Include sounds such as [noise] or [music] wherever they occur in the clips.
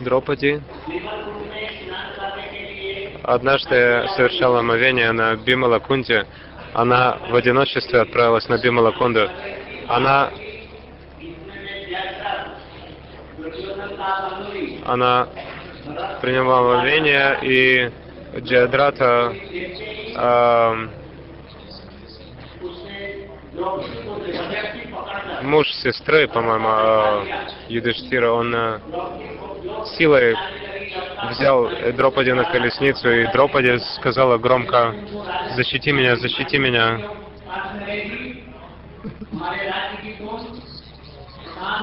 Дропади однажды совершала омовение на Бималакунде. Она в одиночестве отправилась на Бималакунду. Она она приняла омовение, и Джадрата э, муж сестры, по-моему, э, Юдиштира, он э, силой взял Дропади на колесницу, и Дропади сказала громко, «Защити меня, защити меня».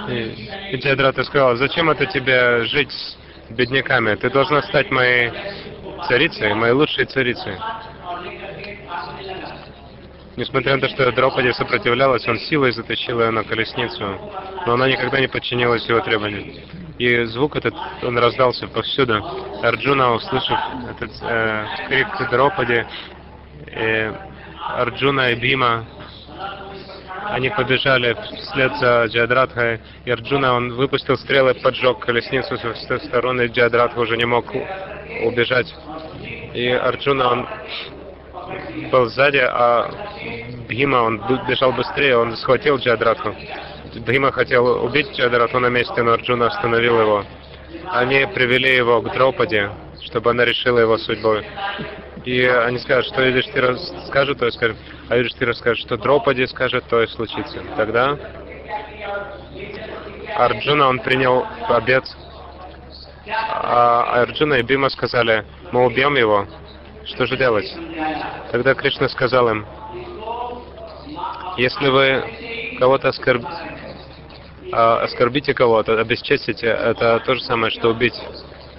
И, и Джадрата сказала, «Зачем это тебе жить с бедняками? Ты должна стать моей царицей, моей лучшей царицей». Несмотря на то, что Драупади сопротивлялась, он силой затащил ее на колесницу, но она никогда не подчинилась его требованиям. И звук этот, он раздался повсюду. Арджуна, услышав этот э, крик Драупади, э, Арджуна и Бима, они побежали вслед за Джадратхой, и Арджуна, он выпустил стрелы, поджег колесницу со стороны, Джадратха уже не мог убежать. И Арджуна, он был сзади, а Бхима, он бежал быстрее, он схватил Джадратху. Бхима хотел убить Джадратху на месте, но Арджуна остановил его. Они привели его к Дропаде, чтобы она решила его судьбу. И они скажут, что Юдиштира скажет, то и скажет, а Юдиштира скажет, что Дропади скажет, то и случится. Тогда Арджуна, он принял обед, а Арджуна и Бима сказали, мы убьем его, что же делать? Тогда Кришна сказал им, если вы кого-то оскорб... А, оскорбите кого-то, обесчестите, это то же самое, что убить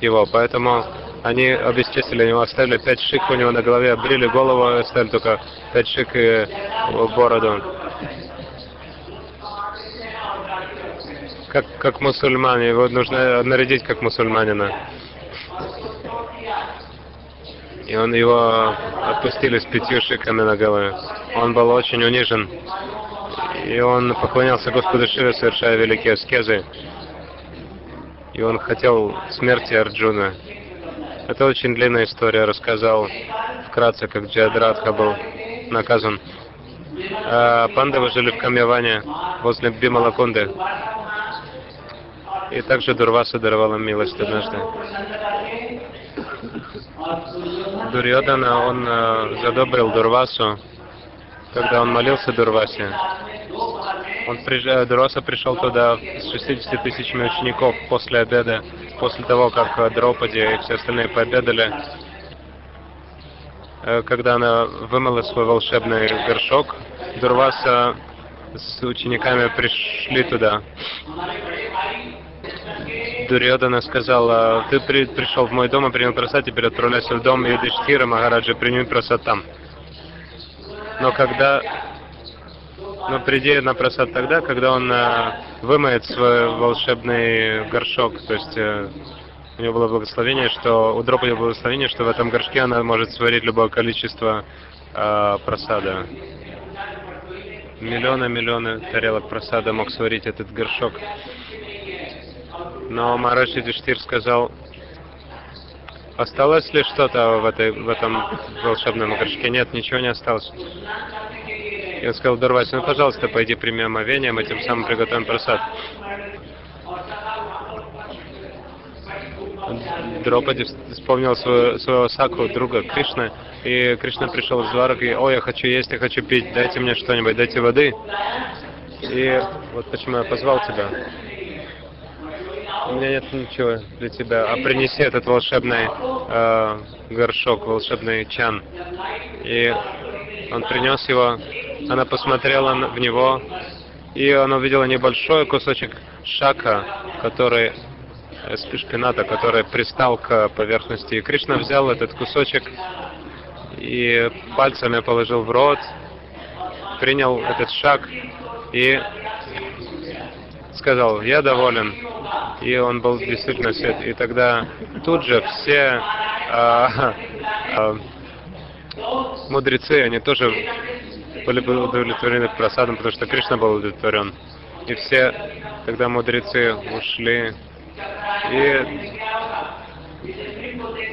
его. Поэтому они обесчестили его, оставили пять шик у него на голове, обрили голову, оставили только пять шик и бороду. Как, как мусульмане, его нужно нарядить как мусульманина. И он его отпустили с пятью шиками на голове. Он был очень унижен. И он поклонялся Господу Шиве, совершая великие аскезы. И он хотел смерти Арджуна. Это очень длинная история. Рассказал вкратце, как Джиадрадха был наказан. А пандавы жили в Камьяване, возле Бималакунды. И также Дурваса даровала милость однажды. Дурьодана, он э, задобрил Дурвасу, когда он молился Дурвасе. Он, э, Дурваса пришел туда с 60 тысячами учеников после обеда, после того, как э, Дропади и все остальные пообедали. Когда она вымыла свой волшебный горшок, Дурваса с учениками пришли туда. Дурьодана сказал, ты при, пришел в мой дом и принял просад, теперь отправляйся в дом Юдиштхира Махараджа, прими просад там. Но когда... Но приди на просад тогда, когда он э, вымоет свой волшебный горшок, то есть э, у него было благословение, что у Дропади было благословение, что в этом горшке она может сварить любое количество э, просада. Миллионы-миллионы тарелок просада мог сварить этот горшок. Но Марадж Юдиштир сказал, осталось ли что-то в, этой, в этом волшебном горшке? Нет, ничего не осталось. Он сказал Дурваси, ну, пожалуйста, пойди прими омовение, мы тем самым приготовим просад. Дропади вспомнил свою, своего Саку, друга Кришны, и Кришна пришел в Дварак и, о, я хочу есть, я хочу пить, дайте мне что-нибудь, дайте воды. И вот почему я позвал тебя у меня нет ничего для тебя, а принеси этот волшебный э, горшок, волшебный чан. И он принес его, она посмотрела в него, и она увидела небольшой кусочек шака, который э, шпината, который пристал к поверхности. И Кришна взял этот кусочек и пальцами положил в рот, принял этот шаг и сказал, я доволен. И он был действительно свет. И тогда тут же все а, а, мудрецы, они тоже были удовлетворены просадом, потому что Кришна был удовлетворен. И все тогда мудрецы ушли И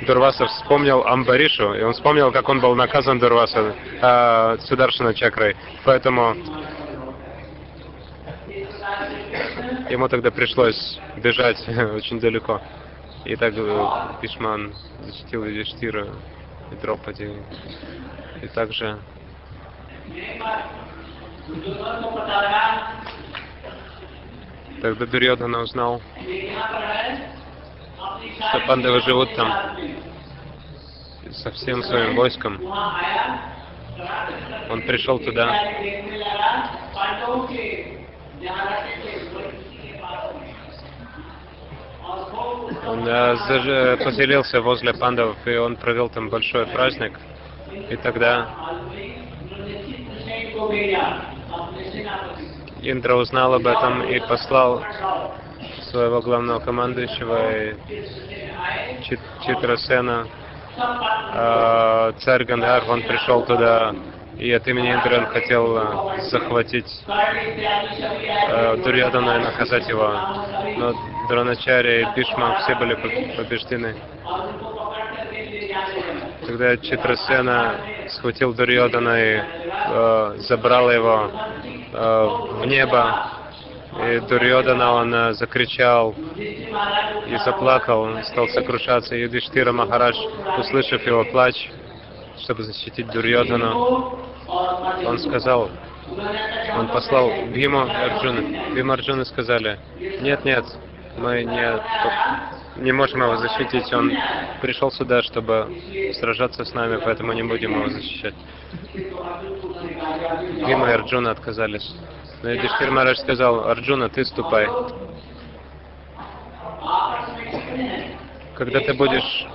Дурваса вспомнил Амбаришу, и он вспомнил, как он был наказан Дурваса э, Сударшина чакрой. Поэтому ему тогда пришлось бежать [laughs] очень далеко. И так Пишман защитил Юдиштира и Дропади. И также Тогда Дурьодана узнал, что пандавы живут там со всем своим войском. Он пришел туда. Он э, поселился возле пандов, и он провел там большой праздник. И тогда Индра узнал об этом и послал своего главного командующего Чит Читрасена, э, царь Гандхар, он пришел туда, и от имени Индры он хотел э, захватить э, Дурьядана и наказать его. Но Дроначари и Бишма все были побеждены. Тогда Читрасена схватил Дурьодана и э, забрал его э, в небо. И Дурьодана он э, закричал и заплакал, он стал сокрушаться. И Юдиштира Махарадж, услышав его плач, чтобы защитить Дурьодану, он сказал, он послал Бхиму Арджуна. Бхима Арджуна сказали, нет, нет, мы не не можем его защитить. Он пришел сюда, чтобы сражаться с нами, поэтому не будем его защищать. Гима и Арджуна отказались. Но Юдиштир Марадж сказал, Арджуна, ты ступай. Когда ты будешь...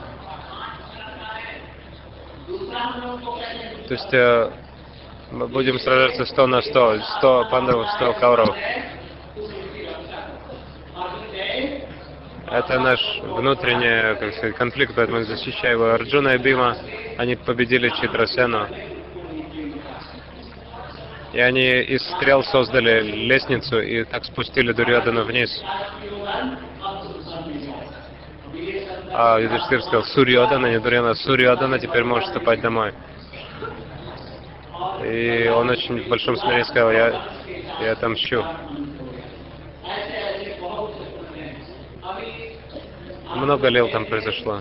То есть э, мы будем сражаться 100 на 100, 100 пандавов, 100 кауров. Это наш внутренний как сказать, конфликт, поэтому защищаю его. Арджуна и Бима, они победили Читрасену. И они из стрел создали лестницу и так спустили Дурьодану вниз. А Юдиштир сказал, Сурьодана, не Дурьяна, Сурьодана, теперь можешь ступать домой. И он очень в большом смирении сказал, я, я отомщу. Много лет там произошло.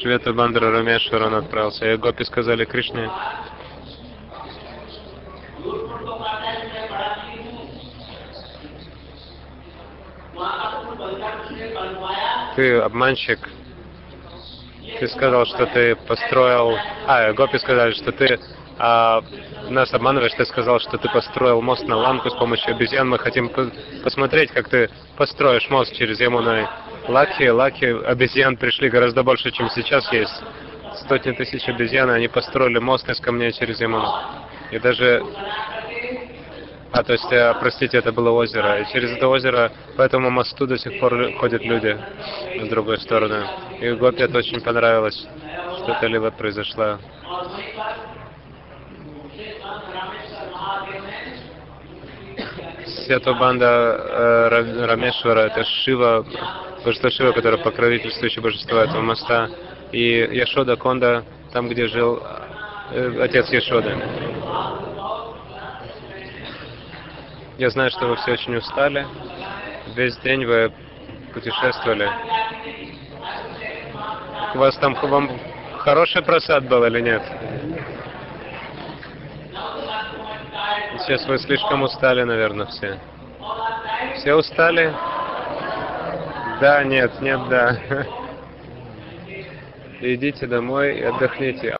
Швета Бандра Рамешваран отправился, и гопи сказали Кришне, ты обманщик, ты сказал, что ты построил... А, гопи сказали, что ты а, нас обманываешь, ты сказал, что ты построил мост на Ланку с помощью обезьян. Мы хотим посмотреть, как ты построишь мост через Ямуной. Лаки, лаки обезьян пришли гораздо больше, чем сейчас есть. Сотни тысяч обезьян, они построили мост из камней через Ямуну. И даже... А, то есть, э, простите, это было озеро. И через это озеро, по этому мосту до сих пор ходят люди с другой стороны. И Гопи это очень понравилось, что это либо произошло. Свято банда э, Рамешвара, это Шива, божество Шива, которое покровительствующее божество этого моста. И Яшода Конда, там, где жил э, отец Яшоды. Я знаю, что вы все очень устали. Весь день вы путешествовали. У вас там вам хороший просад был или нет? Сейчас вы слишком устали, наверное, все. Все устали? Да, нет, нет, да. [laughs] Идите домой и отдохните.